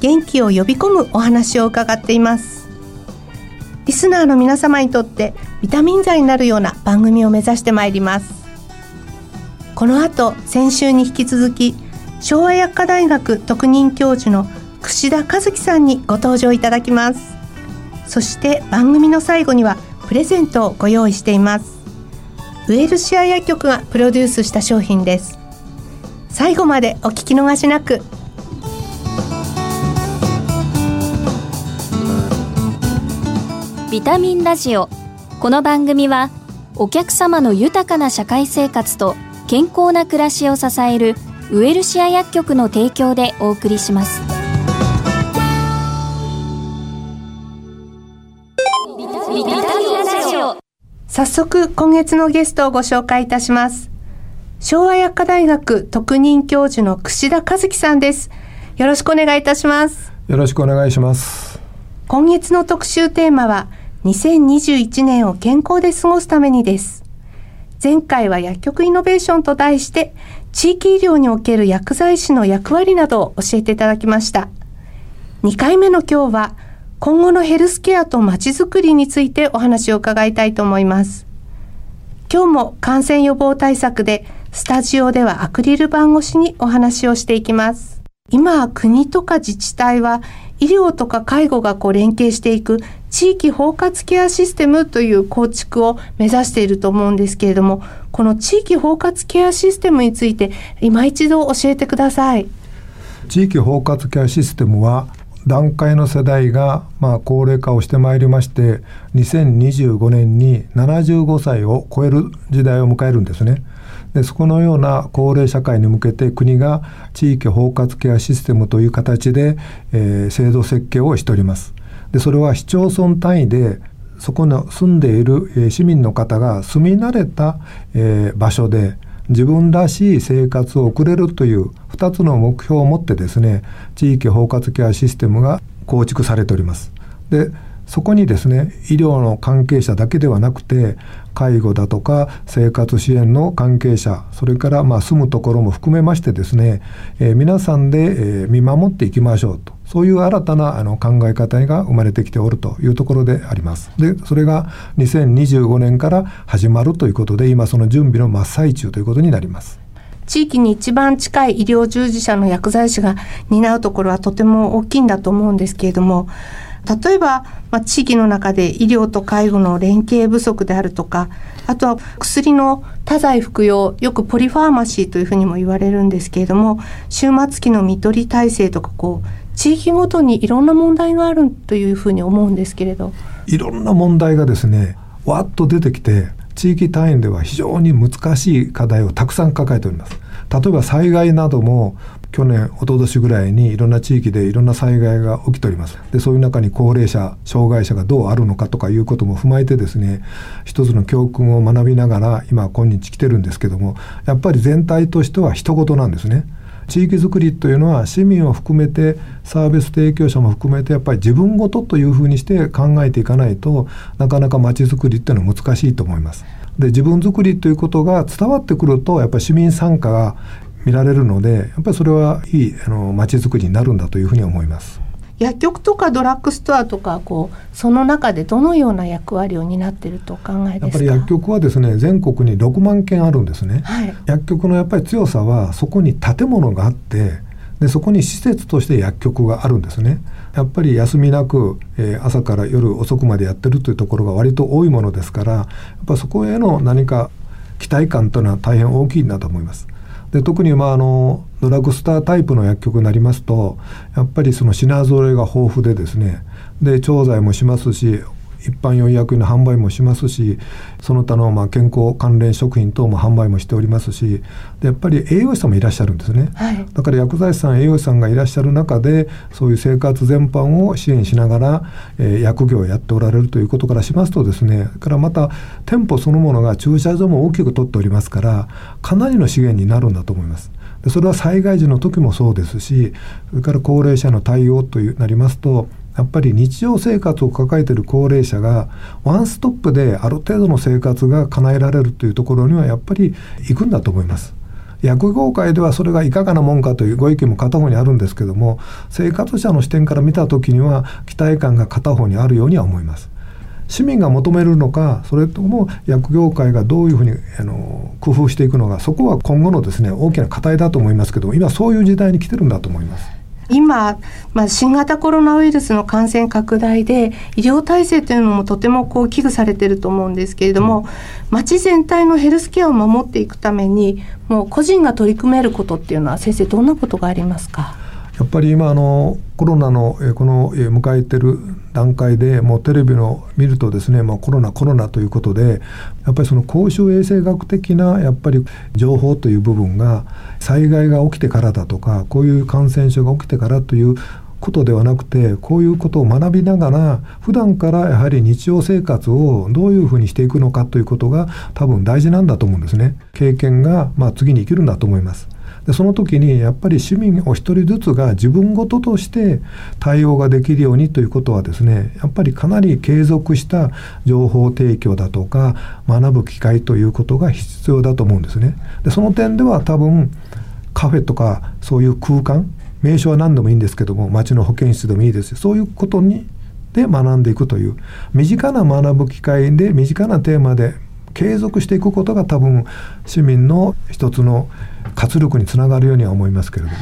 元気を呼び込むお話を伺っています。リスナーの皆様にとってビタミン剤になるような番組を目指してまいります。この後先週に引き続き昭和薬科大学特任教授の串田和樹さんにご登場いただきます。そして番組の最後にはプレゼントをご用意しています。ウェルシア薬局がプロデュースした商品です。最後までお聞き逃しなく。ビタミンラジオ。この番組はお客様の豊かな社会生活と健康な暮らしを支えるウエルシア薬局の提供でお送りします。早速今月のゲストをご紹介いたします。昭和薬科大学特任教授の串田和樹さんです。よろしくお願いいたします。よろしくお願いします。今月の特集テーマは2021年を健康で過ごすためにです。前回は薬局イノベーションと題して地域医療における薬剤師の役割などを教えていただきました。2回目の今日は今後のヘルスケアとまちづくりについてお話を伺いたいと思います。今日も感染予防対策でスタジオではアクリル板越しにお話をしていきます。今国とか自治体は医療とか介護がこう連携していく地域包括ケアシステムという構築を目指していると思うんですけれどもこの地域包括ケアシステムについて今一度教えてください地域包括ケアシステムは段階の世代がまあ高齢化をしてまいりまして2025年に75歳を超える時代を迎えるんですね。でそこのような高齢社会に向けて国が地域包括ケアシステムという形で、えー、制度設計をしております。でそれは市町村単位でそこの住んでいる、市民の方が住み慣れた、えー、場所で自分らしい生活を送れるという2つの目標を持ってですね地域包括ケアシステムが構築されております。でそこにですね医療の関係者だけではなくて介護だとか生活支援の関係者それからま住むところも含めましてですね、えー、皆さんで、見守っていきましょうとそういう新たなあの考え方が生まれてきておるというところであります。でそれが2025年から始まるということで今その準備の真っ最中ということになります。地域に一番近い医療従事者の薬剤師が担うところはとても大きいんだと思うんですけれども例えば、まあ、地域の中で医療と介護の連携不足であるとかあとは薬の多剤服用よくポリファーマシーというふうにも言われるんですけれども終末期の看取り体制とかこう地域ごとにいろんな問題があるというふうに思うんですけれど。いろんな問題がですねわっと出てきて地域単位では非常に難しい課題をたくさん抱えております。例えば災害なども去年一昨年ぐらいにいろんな地域でいろんな災害が起きておりますでそういう中に高齢者障害者がどうあるのかとかいうことも踏まえてですね一つの教訓を学びながら今今日来てるんですけどもやっぱり全体としては一言なんですね。地域づくりというのは市民を含めてサービス提供者も含めてやっぱり自分ごとというふうにして考えていかないとなかなかまちづくりっていうのは難しいと思います。で自分づくりということが伝わってくるとやっぱり市民参加が見られるのでやっぱりそれはいいあの街づくりになるんだというふうに思います。薬局とかドラッグストアとかこうその中でどのような役割を担っていると考えやっぱり薬局はですね全国に6万件あるんですね、はい、薬局のやっぱり強さはそこに建物があってでそこに施設として薬局があるんですねやっぱり休みなく、えー、朝から夜遅くまでやってるというところが割と多いものですからやっぱそこへの何か期待感というのは大変大きいなと思います。で特にまああのドラッグスタータイプの薬局になりますとやっぱりその品揃えが豊富でですねで調剤もしますし一般用医薬品の販売もしますしその他のまあ健康関連食品等も販売もしておりますしでやっぱり栄養士さんもいらっしゃるんですね、はい、だから薬剤師さん栄養士さんがいらっしゃる中でそういう生活全般を支援しながら、えー、薬業をやっておられるということからしますとですねからまた店舗そのものが駐車場も大きく取っておりますからかなりの資源になるんだと思います。でそれは災害時の時もそうですしそれから高齢者の対応となりますとやっぱり日常生活を抱えている高齢者がワンストップである程度の生活が叶えられるというところにはやっぱり行くんだと思います。薬業界ではそれがいかがなもんかというご意見も片方にあるんですけども生活者の視点から見た時には期待感が片方にあるようには思います。市民が求めるのかそれとも薬業界がどういうふうにあの工夫していくのかそこは今後のですね大きな課題だと思いますけど今そういう時代に来てるんだと思います。今、まあ、新型コロナウイルスの感染拡大で医療体制というのもとてもこう危惧されていると思うんですけれども、うん、町全体のヘルスケアを守っていくためにもう個人が取り組めることっていうのは先生どんなことがありますか？やっぱり今あのコロナのこの迎えてる段階でもうテレビの見るとですね、まあ、コロナコロナということでやっぱりその公衆衛生学的なやっぱり情報という部分が災害が起きてからだとかこういう感染症が起きてからということではなくてこういうことを学びながら普段からやはり日常生活をどういうふうにしていくのかということが多分大事なんだと思うんですね。経験がまあ次に生きるんだと思います。でその時にやっぱり市民お一人ずつが自分事ととして対応ができるようにということはですねやっぱりかなり継続した情報提供だとか学ぶ機会ということが必要だと思うんですね。でその点では多分カフェとかそういう空間名称は何でもいいんですけども町の保健室でもいいですそういうことにで学んでいくという身近な学ぶ機会で身近なテーマで継続していくことが多分市民の一つの活力につながるようには思いますけれども。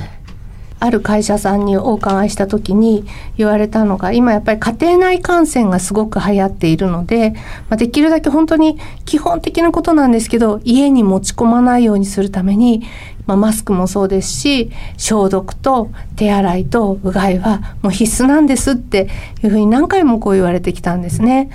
ある会社さんにお伺いした時に言われたのが今やっぱり家庭内感染がすごく流行っているので、まあ、できるだけ本当に基本的なことなんですけど家に持ち込まないようにするために、まあ、マスクもそうですし消毒と手洗いとうがいはもう必須なんですっていうふうに何回もこう言われてきたんですね。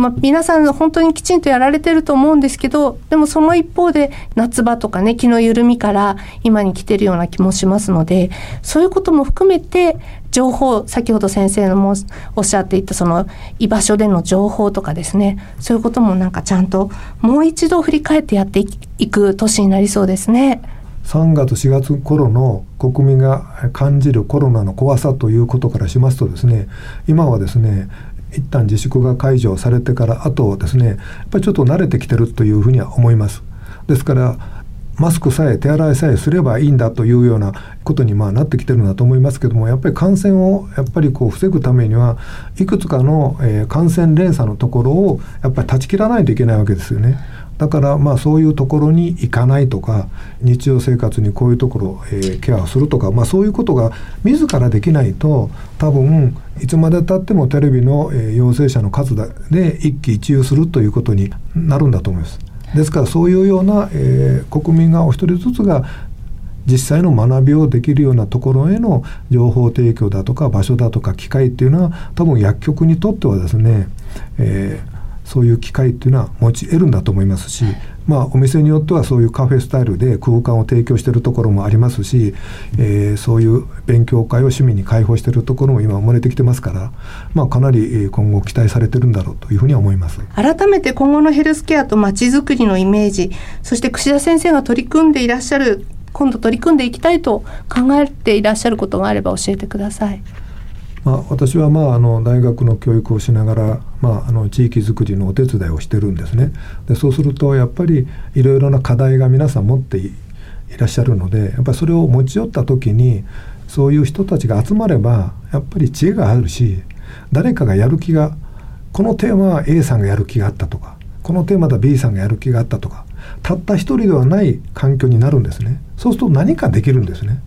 まあ、皆さん本当にきちんとやられてると思うんですけどでもその一方で夏場とかね気の緩みから今に来てるような気もしますのでそういうことも含めて情報先ほど先生のもおっしゃっていたその居場所での情報とかですねそういうこともなんかちゃんともう一度振り返ってやっていく年になりそうですね。3月4月頃の国民が感じるコロナの怖さということからしますとですね今はですね一旦自粛が解除されてからあとですねやっぱりちょっと慣れてきてるというふうには思います。ですからマスクさえ手洗いさえすればいいんだというようなことにまあなってきてるんだと思いますけどもやっぱり感染をやっぱりこう防ぐためにはいくつかの、え、感染連鎖のところをやっぱり断ち切らないといけないわけですよね。だからまあそういうところに行かないとか日常生活にこういうところ、えー、ケアをするとか、まあ、そういうことが自らできないと多分いつまでたってもテレビの、えー、陽性者の数で一喜一憂するということになるんだと思います。ですからそういうような、えー、国民がお一人ずつが実際の学びをできるようなところへの情報提供だとか場所だとか機会っていうのは多分薬局にとってはですね、えーそういう機会っていうのは持ち得るんだと思いますし、まあ、お店によってはそういうカフェスタイルで空間を提供しているところもありますし、えー、そういう勉強会を市民に開放しているところも今生まれてきてますから、まあ、かなり今後期待されてるんだろうというふうに思います改めて今後のヘルスケアとまちづくりのイメージそして串田先生が取り組んでいらっしゃる今度取り組んでいきたいと考えていらっしゃることがあれば教えてください。まあ、私はまああの大学の教育をしながら、まあ、あの地域づくりのお手伝いをしてるんですね。でそうするとやっぱりいろいろな課題が皆さん持っていらっしゃるのでやっぱりそれを持ち寄った時にそういう人たちが集まればやっぱり知恵があるし誰かがやる気がこのテーマは A さんがやる気があったとかこのテーマでは B さんがやる気があったとかたった一人ではない環境になるんですね。そうすると何かできるんですね。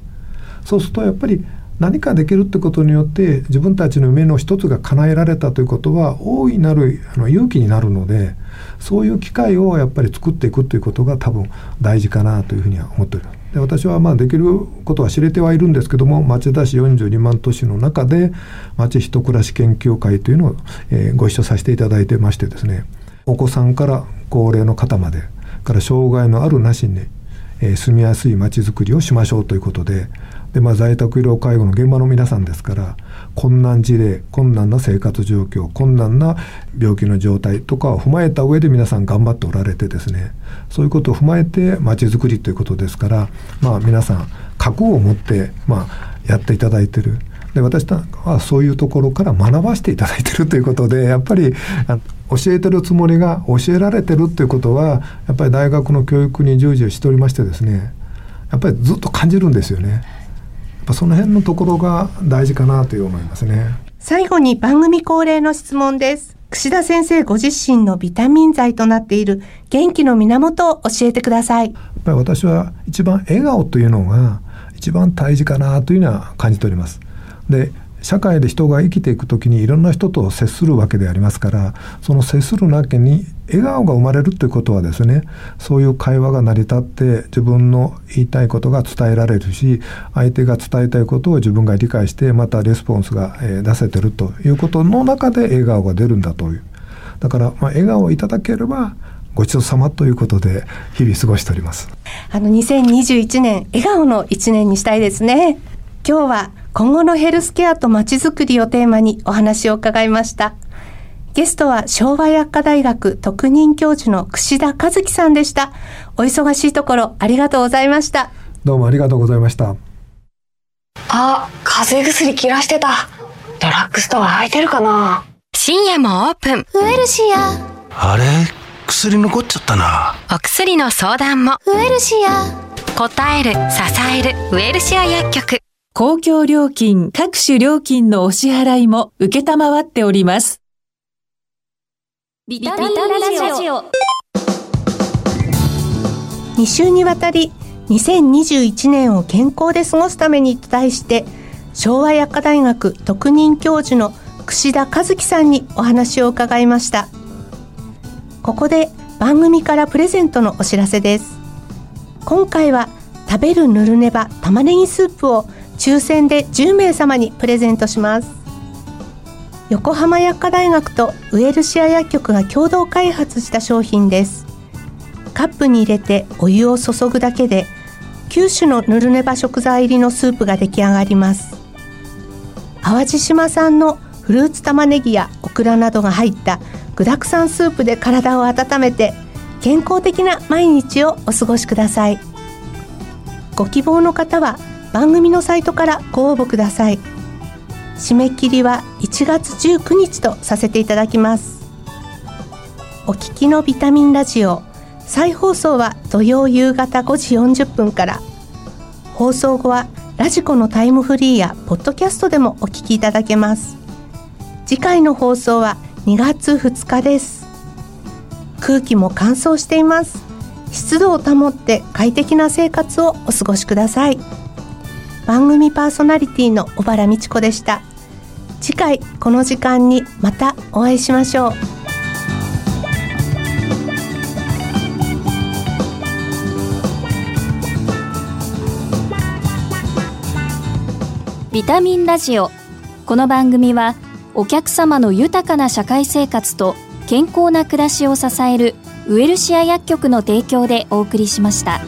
そうするとやっぱり何かできるってことによって自分たちの夢の一つが叶えられたということは大いなるあの勇気になるのでそういう機会をやっぱり作っていくということが多分大事かなというふうには思っております。で私はまあできることは知れてはいるんですけども町田市42万都市の中で町人暮らし研究会というのを、えー、ご一緒させていただいてましてですねお子さんから高齢の方までから障害のあるなしに、えー、住みやすい町づくりをしましょうということでで、まあ、在宅医療介護の現場の皆さんですから困難事例困難な生活状況困難な病気の状態とかを踏まえた上で皆さん頑張っておられてですねそういうことを踏まえてまちづくりということですから、まあ、皆さん覚悟を持って、まあ、やっていただいてる。で私はそういうところから学ばせていただいてるということでやっぱり教えてるつもりが教えられてるっていうことはやっぱり大学の教育に従事をしておりましてですねやっぱりずっと感じるんですよね。ぱその辺のところが大事かなという思いますね。最後に番組恒例の質問です。串田先生ご自身のビタミン剤となっている元気の源を教えてください。やっぱり私は一番笑顔というのが一番大事かなというのは感じております。で社会で人が生きていく時にいろんな人と接するわけでありますからその接する中に笑顔が生まれるということはですねそういう会話が成り立って自分の言いたいことが伝えられるし相手が伝えたいことを自分が理解してまたレスポンスが出せてるということの中で笑顔が出るんだという。だからま笑顔をいただければごちそうさまということで日々過ごしております。あの2021年笑顔の1年にしたいですね。今日は今後のヘルスケアとまちづくりをテーマにお話を伺いました。ゲストは昭和薬科大学特任教授の串田和樹さんでした。お忙しいところありがとうございました。どうもありがとうございました。あ、風邪薬切らしてた。ドラッグストア空いてるかな深夜もオープン。ウエルシア。あれ？薬残っちゃったな。お薬の相談も。ウエルシア。答える、支える、ウエルシア薬局。公共料金各種料金のお支払いも受けたまわっております。ビタミンラジオ。2週にわたり2021年を健康で過ごすためにと題して昭和薬科大学特任教授の串田和樹さんにお話を伺いました。ここで番組からプレゼントのお知らせです。今回は食べるぬるねば玉ねぎスープを抽選で10名様にプレゼントします。横浜薬科大学とウエルシア薬局が共同開発した商品です。カップに入れてお湯を注ぐだけで9種のぬるねば食材入りのスープが出来上がります。淡路島産のフルーツ玉ねぎやオクラなどが入った具沢山スープで体を温めて健康的な毎日をお過ごしください。ご希望の方は番組のサイトからご応募ください。締め切りは1月19日とさせていただきます。お聞きのビタミンラジオ再放送は土曜夕方5時40分から。放送後はラジコのタイムフリーやポッドキャストでもお聞きいただけます。次回の放送は2月2日です。空気も乾燥しています。湿度を保って快適な生活をお過ごしください。番組パーソナリティの小原美智子でした。次回この時間にまたお会いしましょう。ビタミンラジオ。この番組はお客様の豊かな社会生活と健康な暮らしを支えるウエルシア薬局の提供でお送りしました。